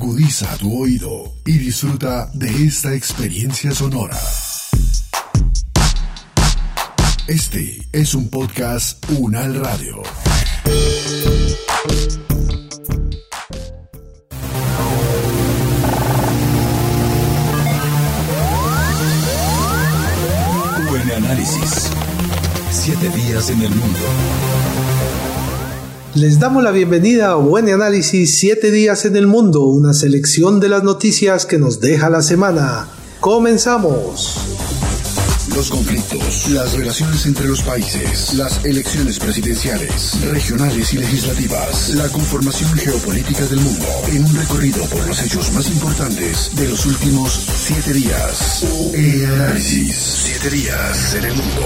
Agudiza tu oído y disfruta de esta experiencia sonora. Este es un podcast Unal Radio. Buen análisis. Siete días en el mundo. Les damos la bienvenida a Buen Análisis 7 días en el mundo, una selección de las noticias que nos deja la semana. Comenzamos. Los conflictos, las relaciones entre los países, las elecciones presidenciales, regionales y legislativas, la conformación geopolítica del mundo, en un recorrido por los hechos más importantes de los últimos siete días. E análisis, siete días en el mundo.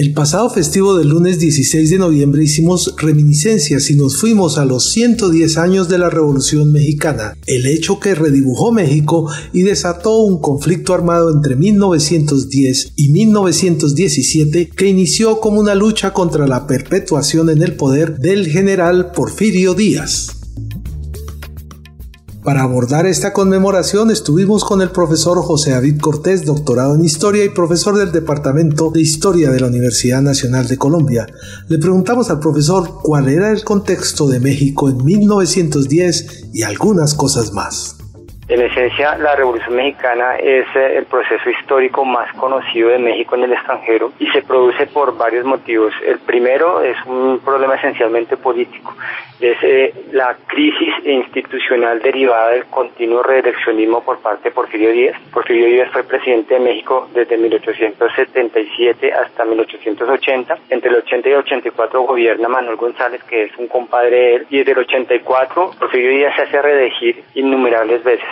El pasado festivo del lunes 16 de noviembre hicimos reminiscencias y nos fuimos a los 110 años de la Revolución Mexicana, el hecho que redibujó México y desató un conflicto armado entre 1910 y 1917 que inició como una lucha contra la perpetuación en el poder del general Porfirio Díaz. Para abordar esta conmemoración estuvimos con el profesor José David Cortés, doctorado en Historia y profesor del Departamento de Historia de la Universidad Nacional de Colombia. Le preguntamos al profesor cuál era el contexto de México en 1910 y algunas cosas más. En esencia, la Revolución Mexicana es eh, el proceso histórico más conocido de México en el extranjero y se produce por varios motivos. El primero es un problema esencialmente político es eh, la crisis institucional derivada del continuo reeleccionismo por parte de Porfirio Díaz. Porfirio Díaz fue presidente de México desde 1877 hasta 1880. Entre el 80 y el 84 gobierna Manuel González, que es un compadre de él, y desde el 84 Porfirio Díaz se hace reelegir innumerables veces.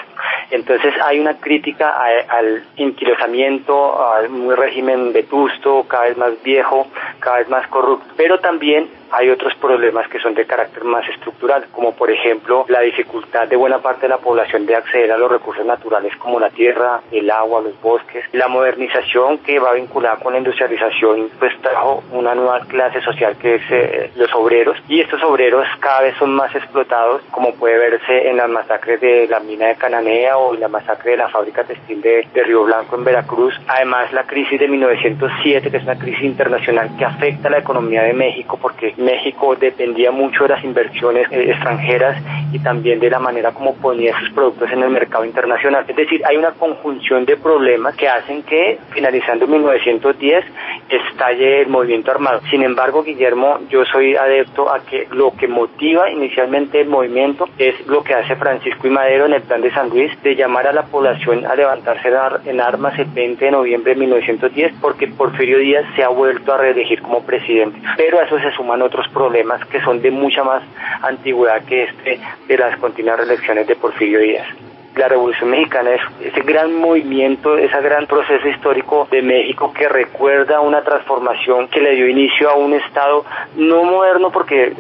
Entonces hay una crítica al inquilosamiento, al muy régimen vetusto, cada vez más viejo, cada vez más corrupto, pero también hay otros problemas que son de carácter más estructural, como por ejemplo la dificultad de buena parte de la población de acceder a los recursos naturales como la tierra, el agua, los bosques, la modernización que va vinculada con la industrialización, pues trajo una nueva clase social que es eh, los obreros y estos obreros cada vez son más explotados, como puede verse en las masacres de la mina de Cananea o en la masacre de la fábrica textil de, de Río Blanco en Veracruz. Además, la crisis de 1907, que es una crisis internacional que afecta a la economía de México porque México dependía mucho de las inversiones eh, extranjeras y también de la manera como ponía sus productos en el mercado internacional. Es decir, hay una conjunción de problemas que hacen que, finalizando 1910, estalle el movimiento armado. Sin embargo, Guillermo, yo soy adepto a que lo que motiva inicialmente el movimiento es lo que hace Francisco y Madero en el plan de San Luis, de llamar a la población a levantarse en armas el 20 de noviembre de 1910, porque Porfirio Díaz se ha vuelto a reelegir como presidente. Pero a eso se suman otros problemas que son de mucha más antigüedad que este de las continuas reelecciones de Porfirio Díaz la Revolución Mexicana es ese gran movimiento, ese gran proceso histórico de México que recuerda una transformación que le dio inicio a un Estado no moderno porque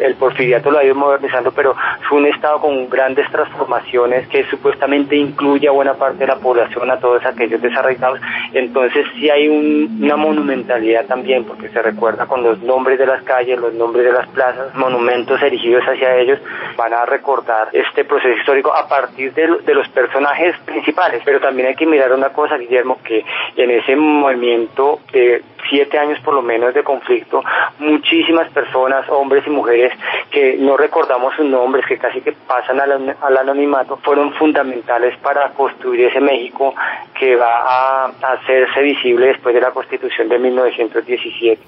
el, porfiriato lo ha ido modernizando, pero fue un Estado con grandes transformaciones que supuestamente incluye a buena parte de la población, a todos aquellos desarraigados. Entonces sí hay una monumentalidad también porque se recuerda con los nombres de las calles, los nombres de las plazas, monumentos erigidos hacia ellos, van a recordar este proceso histórico a partir de, de los personajes principales. Pero también hay que mirar una cosa, Guillermo, que en ese movimiento de siete años por lo menos de conflicto, muchísimas personas, hombres y mujeres, que no recordamos sus nombres, que casi que pasan al, anonimato, fueron fundamentales para construir ese México que va a, hacerse visible después de la Constitución de 1917.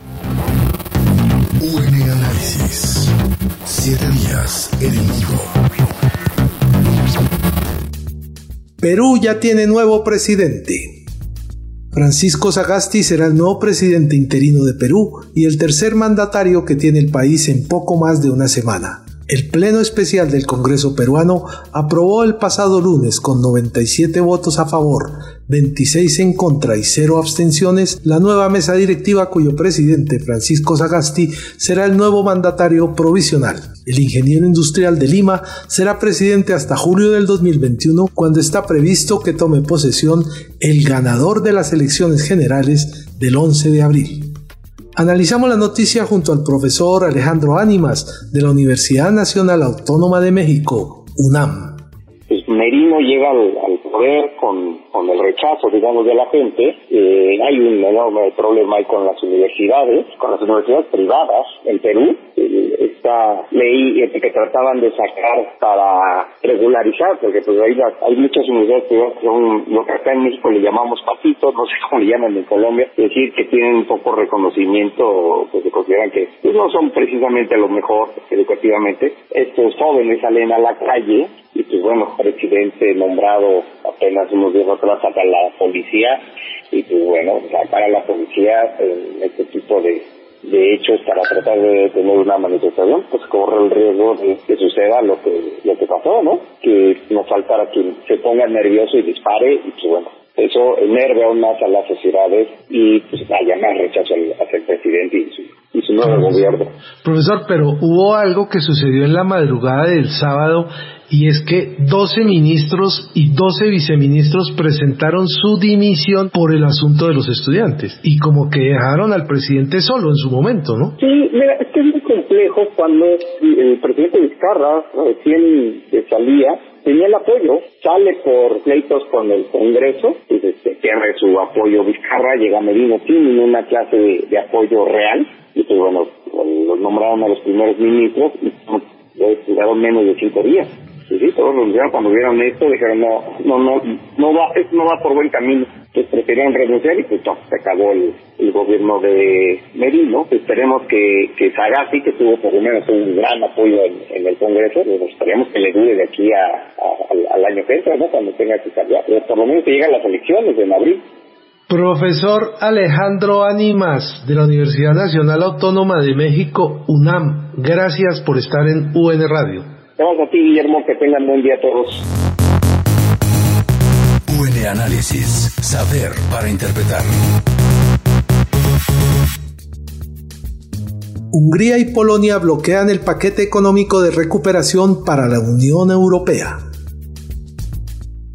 UN Análisis. Perú ya tiene nuevo presidente. Francisco Sagasti será el nuevo presidente interino de Perú y el tercer mandatario que tiene el país en poco más de una semana. El Pleno Especial del Congreso peruano aprobó el pasado lunes con 97 votos a favor, 26 en contra y 0 abstenciones la nueva mesa directiva cuyo presidente Francisco Sagasti será el nuevo mandatario provisional. El ingeniero industrial de Lima será presidente hasta julio del 2021 cuando está previsto que tome posesión el ganador de las elecciones generales del 11 de abril. Analizamos la noticia junto al profesor Alejandro Ánimas de la Universidad Nacional Autónoma de México, UNAM. Pues Merino llega al, poder con, con, el rechazo, digamos, de la gente. Eh, hay un enorme problema ahí con las universidades, con las universidades privadas en Perú. esta ley este, que trataban de sacar para regularizar, porque pues ahí hay muchas universidades que son lo que acá en México le llamamos patitos, no sé cómo le llaman en Colombia, es decir, que tienen poco reconocimiento, pues se consideran que pues, no son precisamente lo mejor educativamente. Estos jóvenes salen a la calle y pues bueno, presidente nombrado apenas unos días atrás saca la policía y pues bueno, sacar a la policía en este tipo de, de hechos para tratar de tener una manifestación, pues corre el riesgo de que suceda lo que, lo que pasó, ¿no? Que nos faltara quien se ponga nervioso y dispare y pues bueno, eso enerve aún más a las sociedades y pues haya más rechazo hacia el presidente y su, y su nuevo gobierno. Profesor, pero hubo algo que sucedió en la madrugada del sábado y es que 12 ministros y 12 viceministros presentaron su dimisión por el asunto de los estudiantes y como que dejaron al presidente solo en su momento, ¿no? Sí, mira, es que es muy complejo cuando el presidente Vizcarra recién salía tenía el apoyo, sale por pleitos con el Congreso, y se pierde su apoyo Vizcarra, llega Medina sin una clase de, apoyo real, y pues bueno, los nombraron a los primeros ministros y duraron menos de cinco días. Sí, sí, todos los días cuando vieron esto dijeron no, no, no, no va, esto no va por buen camino. Pues preferían renunciar y pues no, se acabó el, gobierno de Merino. Esperemos que, que Sagasti, que tuvo por lo menos un gran apoyo en, el Congreso, pues esperemos que le dure de aquí a, al, año que entra, ¿no? Cuando tenga que cambiar. Pero por lo menos que lleguen las elecciones en abril. Profesor Alejandro Animas de la Universidad Nacional Autónoma de México, UNAM, gracias por estar en UN Radio. Gracias a ti, Guillermo, que tengan buen día todos. UN Análisis, saber para interpretar. Hungría y Polonia bloquean el paquete económico de recuperación para la Unión Europea.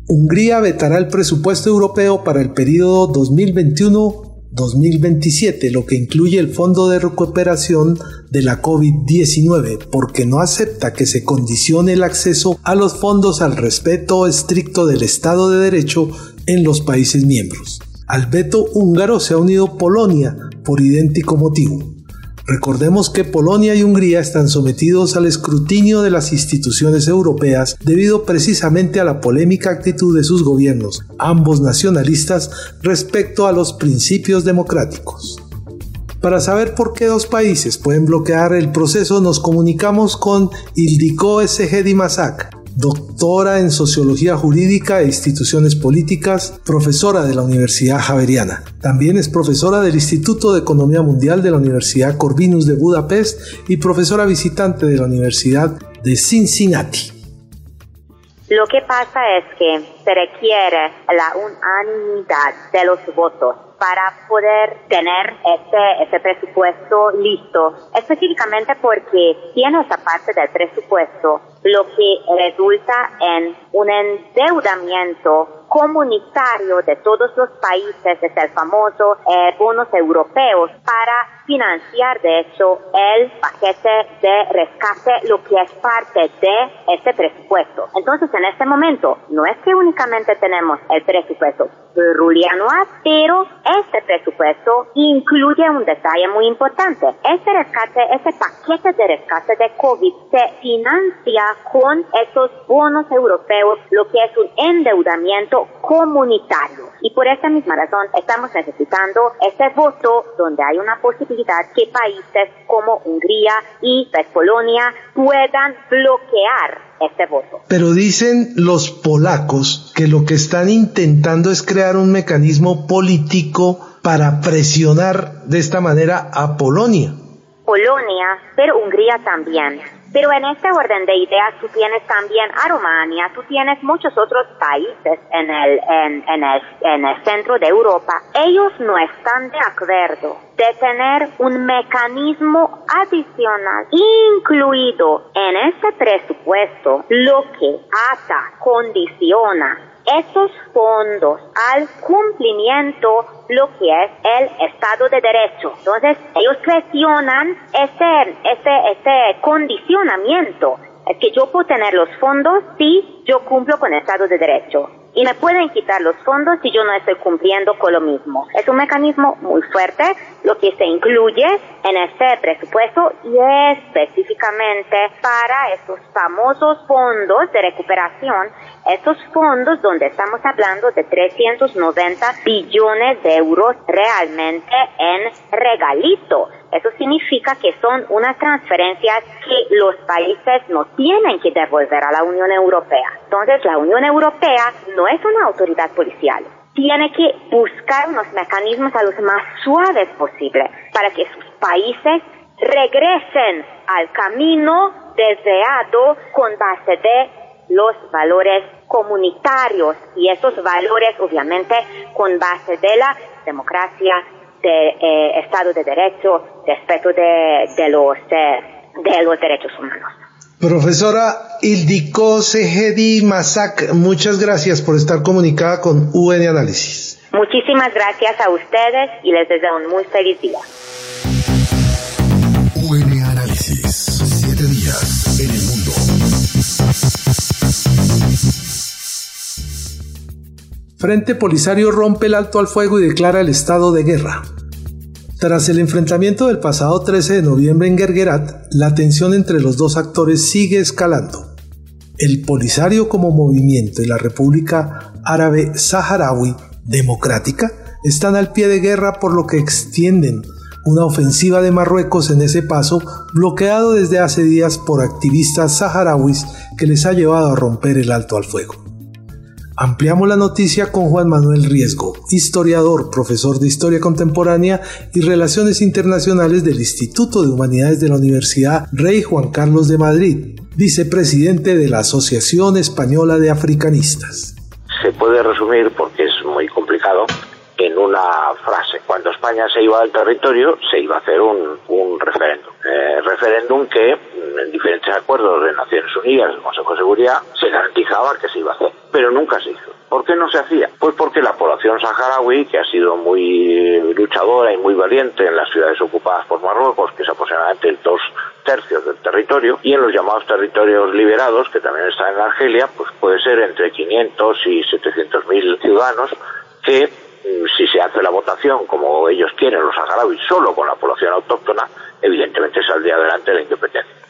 Hungría vetará el presupuesto europeo para el periodo 2021 2027, lo que incluye el Fondo de Recuperación de la COVID-19, porque no acepta que se condicione el acceso a los fondos al respeto estricto del Estado de Derecho en los países miembros. Al veto húngaro se ha unido Polonia por idéntico motivo. Recordemos que Polonia y Hungría están sometidos al escrutinio de las instituciones europeas debido precisamente a la polémica actitud de sus gobiernos, ambos nacionalistas, respecto a los principios democráticos. Para saber por qué dos países pueden bloquear el proceso nos comunicamos con Ildiko S.G. Dimasak, doctora en Sociología Jurídica e Instituciones Políticas, profesora de la Universidad Javeriana. También es profesora del Instituto de Economía Mundial de la Universidad Corvinus de Budapest y profesora visitante de la Universidad de Cincinnati. Lo que pasa es que se requiere la unanimidad de los votos para poder tener ese, ese presupuesto listo, específicamente porque tiene esa parte del presupuesto, lo que resulta en un endeudamiento comunitario de todos los países, es el famoso eh, bonos europeos, para financiar de hecho el paquete de rescate, lo que es parte de este presupuesto. Entonces, en este momento, no es que únicamente tenemos el presupuesto plurianual, pero este presupuesto incluye un detalle muy importante. Este rescate, este paquete de rescate de COVID se financia con esos bonos europeos, lo que es un endeudamiento comunitario. Y por esa misma razón estamos necesitando este voto donde hay una posibilidad que países como Hungría y Polonia puedan bloquear este voto. Pero dicen los polacos que lo que están intentando es crear un mecanismo político para presionar de esta manera a Polonia. Polonia, pero Hungría también. Pero en este orden de ideas tú tienes también a Rumania, tú tienes muchos otros países en el, en, en, el, en el centro de Europa. Ellos no están de acuerdo de tener un mecanismo adicional incluido en este presupuesto, lo que ata, condiciona esos fondos al cumplimiento lo que es el Estado de Derecho. Entonces, ellos presionan ese, ese, ese condicionamiento. Es que yo puedo tener los fondos si yo cumplo con el Estado de Derecho y me pueden quitar los fondos si yo no estoy cumpliendo con lo mismo. Es un mecanismo muy fuerte lo que se incluye en este presupuesto y específicamente para esos famosos fondos de recuperación, estos fondos donde estamos hablando de 390 billones de euros realmente en regalito. Eso significa que son unas transferencias que los países no tienen que devolver a la Unión Europea. Entonces, la Unión Europea no es una autoridad policial. Tiene que buscar unos mecanismos a los más suaves posible para que sus países regresen al camino deseado con base de los valores comunitarios y esos valores obviamente con base de la democracia, de eh, Estado de Derecho, respeto de, de, los, de los derechos humanos. Profesora Ildiko Segedi Masak, muchas gracias por estar comunicada con UN Análisis. Muchísimas gracias a ustedes y les deseo un muy feliz día. Frente Polisario rompe el alto al fuego y declara el estado de guerra. Tras el enfrentamiento del pasado 13 de noviembre en Gergerat, la tensión entre los dos actores sigue escalando. El Polisario como movimiento y la República Árabe Saharaui Democrática están al pie de guerra por lo que extienden una ofensiva de Marruecos en ese paso bloqueado desde hace días por activistas saharauis que les ha llevado a romper el alto al fuego. Ampliamos la noticia con Juan Manuel Riesgo, historiador, profesor de Historia Contemporánea y Relaciones Internacionales del Instituto de Humanidades de la Universidad Rey Juan Carlos de Madrid, vicepresidente de la Asociación Española de Africanistas. Se puede resumir, porque es muy complicado, en una frase. Cuando España se iba al territorio, se iba a hacer un, referéndum. Eh, referéndum que, en diferentes acuerdos de Naciones Unidas, el Consejo de Seguridad, se garantizaba que se iba a hacer. Pero nunca se hizo. ¿Por qué no se hacía? Pues porque la población saharaui, que ha sido muy luchadora y muy valiente en las ciudades ocupadas por Marruecos, que es aproximadamente dos tercios del territorio, y en los llamados territorios liberados, que también están en Argelia, pues puede ser entre 500 y 700 mil ciudadanos que Mm, si se hace la votación como ellos quieren, los saharauis, solo con la población autóctona, evidentemente saldría adelante la independencia.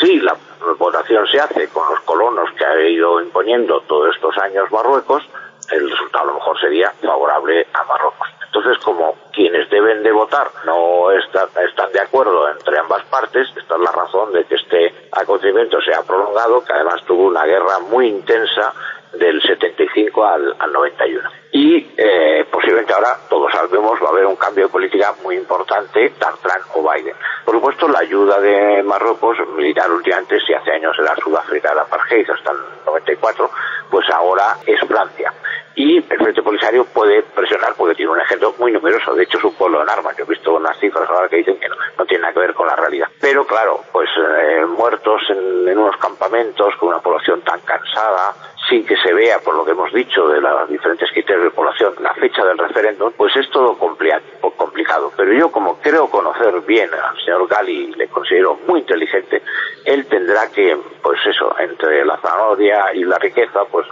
Si la votación se hace con los colonos que ha ido imponiendo todos estos años Marruecos, el resultado a lo mejor sería favorable a Marruecos. Entonces, como quienes deben de votar no están, de acuerdo entre ambas partes, esta es la razón de que este acontecimiento se ha prolongado, que además tuvo una guerra muy intensa del 75 al, al 91. Y eh, posiblemente ahora, todos sabemos, va a haber un cambio de política muy importante, Trump o Biden. Por supuesto, la ayuda de Marruecos, militar últimamente, si hace años era Sudáfrica, la apartheid, hasta el 94, pues ahora es Francia. Y el Frente Polisario puede presionar porque tiene un ejército muy numeroso, de hecho es un pueblo en armas. Yo he visto unas cifras ahora que dicen que no, no tiene nada que ver con la realidad. Pero claro, pues eh, muertos en unos campamentos con una población tan cansada, sin que se vea, por lo que hemos dicho, de los diferentes criterios de población, la fecha del referéndum, pues es todo complicado. Pero yo, como creo conocer bien al señor Gali, le considero muy inteligente, él tendrá que, pues eso, entre la zanahoria y la riqueza, pues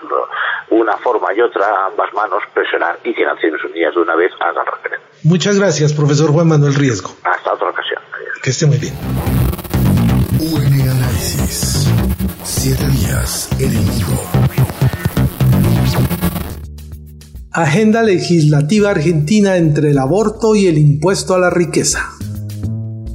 una forma y otra, ambas manos, presionar y que Naciones Unidas de una vez hagan referéndum. Muchas gracias, profesor Juan Manuel Riesgo. Hasta otra ocasión. Que esté muy bien. UN Análisis. Siete días en el mundo. Agenda legislativa argentina entre el aborto y el impuesto a la riqueza.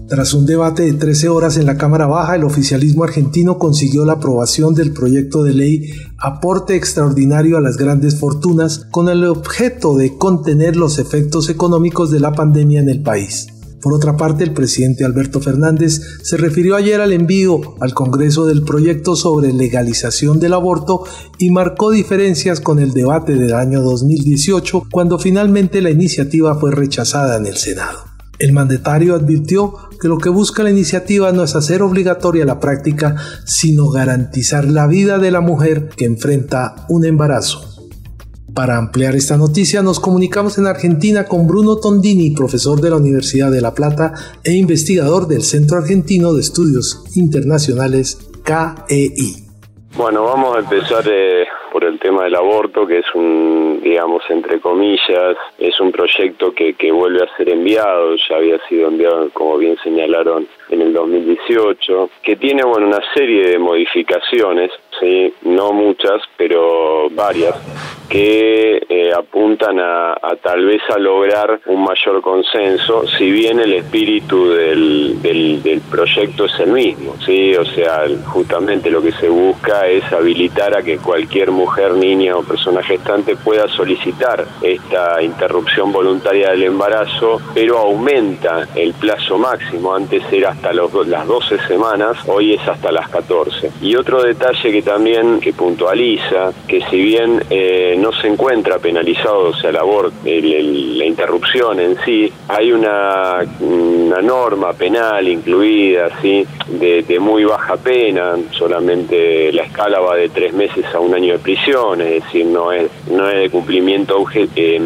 Tras un debate de 13 horas en la Cámara Baja, el oficialismo argentino consiguió la aprobación del proyecto de ley Aporte Extraordinario a las Grandes Fortunas con el objeto de contener los efectos económicos de la pandemia en el país. Por otra parte, el presidente Alberto Fernández se refirió ayer al envío al Congreso del proyecto sobre legalización del aborto y marcó diferencias con el debate del año 2018 cuando finalmente la iniciativa fue rechazada en el Senado. El mandatario advirtió que lo que busca la iniciativa no es hacer obligatoria la práctica, sino garantizar la vida de la mujer que enfrenta un embarazo. Para ampliar esta noticia nos comunicamos en Argentina con Bruno Tondini, profesor de la Universidad de La Plata e investigador del Centro Argentino de Estudios Internacionales KEI. Bueno, vamos a empezar eh, por el tema del aborto, que es un, digamos, entre comillas, es un proyecto que, que vuelve a ser enviado, ya había sido enviado, como bien señalaron, en el 2018, que tiene, bueno, una serie de modificaciones, sí, no muchas, pero varias, que apuntan a, tal vez a lograr un mayor consenso, si bien el espíritu del, del, proyecto es el mismo, ¿sí? O sea, justamente lo que se busca es habilitar a que cualquier mujer, niña o persona gestante pueda solicitar esta interrupción voluntaria del embarazo, pero aumenta el plazo máximo, antes era hasta los, las 12 semanas, hoy es hasta las 14. Y otro detalle que también que puntualiza, que si bien eh, no se encuentra penalizado, o sea, la, la interrupción en sí, hay una, una norma penal incluida, ¿sí? De, muy baja pena, solamente la escala va de tres meses a un año de prisión, es decir, no es, no es de cumplimiento eh,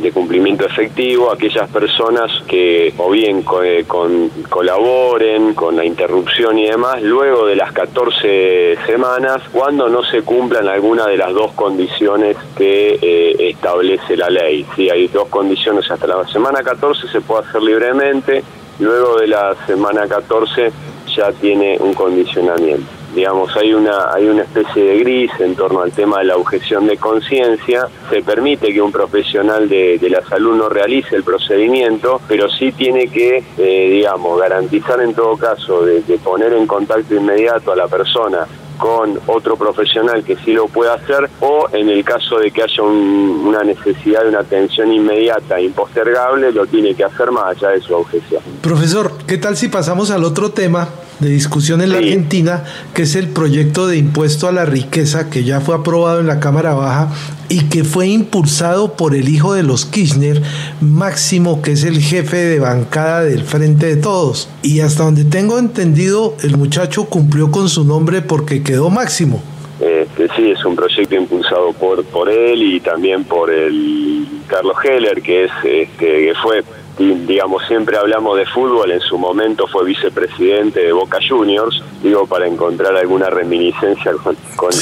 de cumplimiento efectivo aquellas personas que o bien eh, con, colaboren con la interrupción y demás luego de las 14 semanas cuando no se cumplan alguna de las dos condiciones que eh, establece la ley. Si hay dos condiciones hasta la semana 14 se puede hacer libremente, luego de la semana 14 ya tiene un condicionamiento digamos, hay una, hay una especie de gris en torno al tema de la objeción de conciencia, se permite que un profesional de, la salud no realice el procedimiento, pero sí tiene que, eh, digamos, garantizar en todo caso de, poner en contacto inmediato a la persona con otro profesional que sí lo pueda hacer o en el caso de que haya una necesidad de una atención inmediata impostergable lo tiene que hacer más allá de su objeción. Profesor, ¿qué tal si pasamos al otro tema? De discusión en la Argentina, que es el proyecto de impuesto a la riqueza que ya fue aprobado en la Cámara Baja y que fue impulsado por el hijo de los Kirchner, Máximo, que es el jefe de bancada del Frente de Todos. Y hasta donde tengo entendido, el muchacho cumplió con su nombre porque quedó Máximo. Este, sí, es un proyecto impulsado por, por él y también por el Carlos Heller, que, es, este, que fue digamos, siempre hablamos de fútbol, en su momento fue vicepresidente de Boca Juniors, digo, para encontrar alguna reminiscencia con,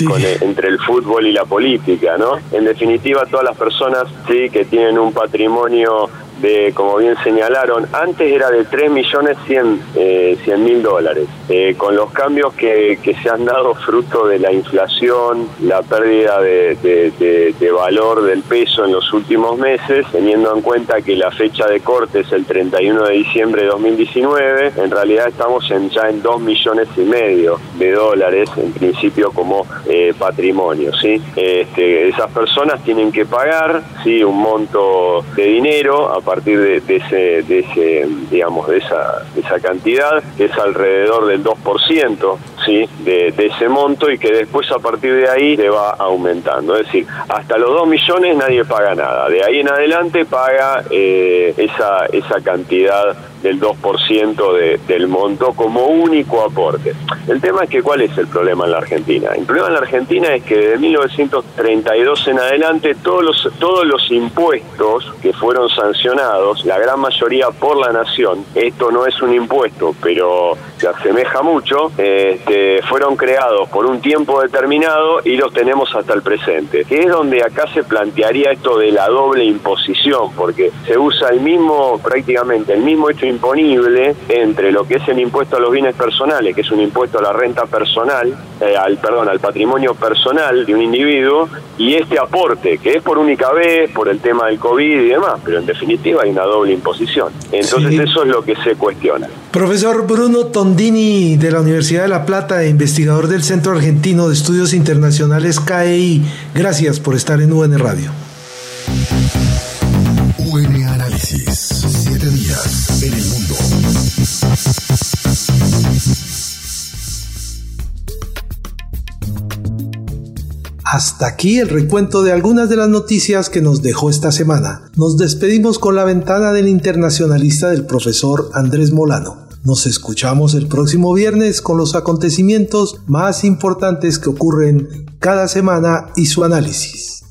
entre el fútbol y la política, ¿no? En definitiva, todas las personas, sí, que tienen un patrimonio de, como bien señalaron, antes era de 3 millones 100 eh, mil dólares. Eh, con los cambios que, que, se han dado fruto de la inflación, la pérdida de, de, valor del peso en los últimos meses, teniendo en cuenta que la fecha de corte es el 31 de diciembre de 2019, en realidad estamos en, ya en 2 millones y medio de dólares, en principio como eh, patrimonio. ¿sí? Este, esas personas tienen que pagar ¿sí? un monto de dinero a partir de, ese, de ese, digamos, de esa, esa cantidad, que es alrededor del 2%, De, ese monto y que después a partir de ahí se va aumentando. Es decir, hasta los 2 millones nadie paga nada. De ahí en adelante paga eh, esa, esa cantidad del 2% de, del monto como único aporte. El tema es que cuál es el problema en la Argentina. El problema en la Argentina es que de 1932 en adelante todos los, todos los impuestos que fueron sancionados, la gran mayoría por la nación, esto no es un impuesto, pero se asemeja mucho, este, fueron creados por un tiempo determinado y los tenemos hasta el presente, que es donde acá se plantearía esto de la doble imposición, porque se usa el mismo, prácticamente el mismo hecho imponible entre lo que es el impuesto a los bienes personales, que es un impuesto a la renta personal, eh, al perdón, al patrimonio personal de un individuo, y este aporte, que es por única vez, por el tema del COVID y demás, pero en definitiva hay una doble imposición. Entonces eso es lo que se cuestiona. Profesor Bruno Tondini de la Universidad de La Plata e investigador del Centro Argentino de Estudios Internacionales KEI, gracias por estar en UN Radio. UN Análisis. Siete días en el mundo. Hasta aquí el recuento de algunas de las noticias que nos dejó esta semana. Nos despedimos con la ventana del internacionalista del profesor Andrés Molano. Nos escuchamos el próximo viernes con los acontecimientos más importantes que ocurren cada semana y su análisis.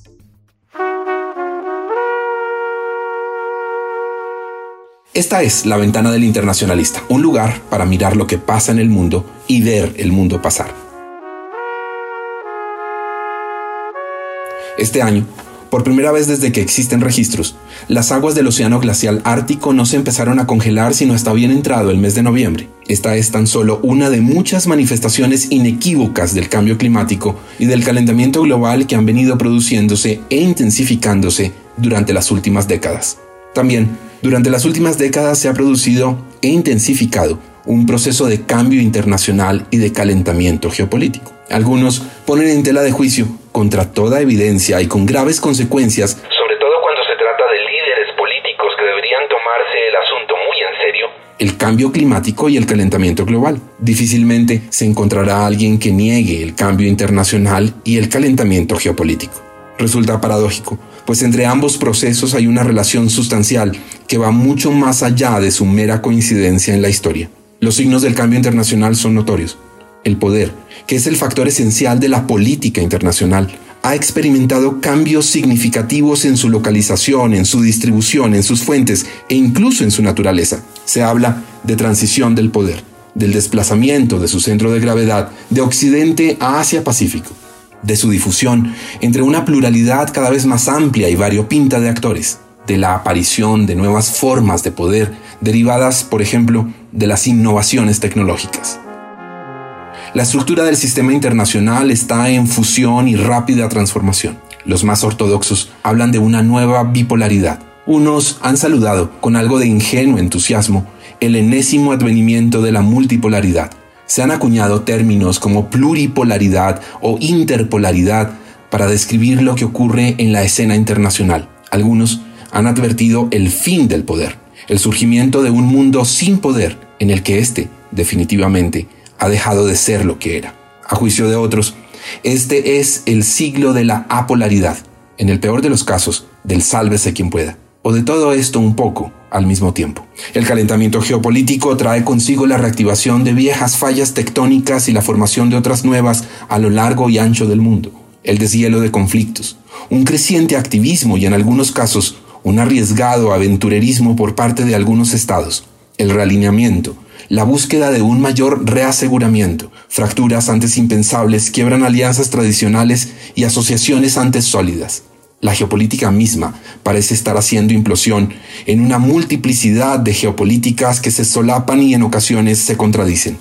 Esta es la ventana del internacionalista, un lugar para mirar lo que pasa en el mundo y ver el mundo pasar. Este año por primera vez desde que existen registros, las aguas del Océano Glacial Ártico no se empezaron a congelar sino hasta bien entrado el mes de noviembre. Esta es tan solo una de muchas manifestaciones inequívocas del cambio climático y del calentamiento global que han venido produciéndose e intensificándose durante las últimas décadas. También, durante las últimas décadas se ha producido e intensificado un proceso de cambio internacional y de calentamiento geopolítico. Algunos ponen en tela de juicio, contra toda evidencia y con graves consecuencias, sobre todo cuando se trata de líderes políticos que deberían tomarse el asunto muy en serio, el cambio climático y el calentamiento global. Difícilmente se encontrará alguien que niegue el cambio internacional y el calentamiento geopolítico. Resulta paradójico, pues entre ambos procesos hay una relación sustancial que va mucho más allá de su mera coincidencia en la historia. Los signos del cambio internacional son notorios. El poder, que es el factor esencial de la política internacional, ha experimentado cambios significativos en su localización, en su distribución, en sus fuentes e incluso en su naturaleza. Se habla de transición del poder, del desplazamiento de su centro de gravedad de Occidente a Asia-Pacífico, de su difusión entre una pluralidad cada vez más amplia y variopinta de actores, de la aparición de nuevas formas de poder derivadas, por ejemplo, de las innovaciones tecnológicas. La estructura del sistema internacional está en fusión y rápida transformación. Los más ortodoxos hablan de una nueva bipolaridad. Unos han saludado con algo de ingenuo entusiasmo el enésimo advenimiento de la multipolaridad. Se han acuñado términos como pluripolaridad o interpolaridad para describir lo que ocurre en la escena internacional. Algunos han advertido el fin del poder, el surgimiento de un mundo sin poder en el que éste, definitivamente, ha dejado de ser lo que era. A juicio de otros, este es el siglo de la apolaridad, en el peor de los casos, del sálvese quien pueda, o de todo esto un poco al mismo tiempo. El calentamiento geopolítico trae consigo la reactivación de viejas fallas tectónicas y la formación de otras nuevas a lo largo y ancho del mundo, el deshielo de conflictos, un creciente activismo y en algunos casos un arriesgado aventurerismo por parte de algunos estados, el realineamiento, la búsqueda de un mayor reaseguramiento. Fracturas antes impensables quiebran alianzas tradicionales y asociaciones antes sólidas. La geopolítica misma parece estar haciendo implosión en una multiplicidad de geopolíticas que se solapan y en ocasiones se contradicen.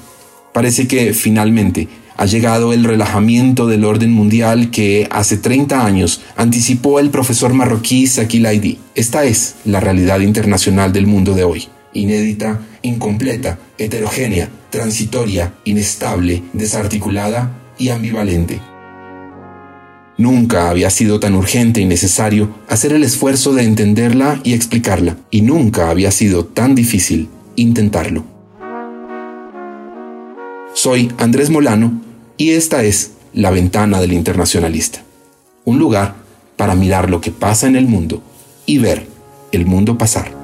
Parece que finalmente ha llegado el relajamiento del orden mundial que hace 30 años anticipó el profesor marroquí Saki Laidi. Esta es la realidad internacional del mundo de hoy inédita, incompleta, heterogénea, transitoria, inestable, desarticulada y ambivalente. Nunca había sido tan urgente y necesario hacer el esfuerzo de entenderla y explicarla, y nunca había sido tan difícil intentarlo. Soy Andrés Molano y esta es La Ventana del Internacionalista, un lugar para mirar lo que pasa en el mundo y ver el mundo pasar.